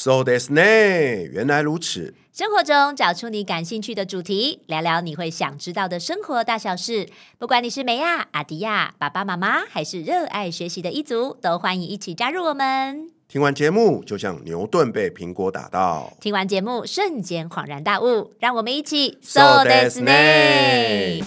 So this name，原来如此。生活中找出你感兴趣的主题，聊聊你会想知道的生活大小事。不管你是美亚、阿迪亚、爸爸妈妈，还是热爱学习的一族，都欢迎一起加入我们。听完节目，就像牛顿被苹果打到；听完节目，瞬间恍然大悟。让我们一起 So this name。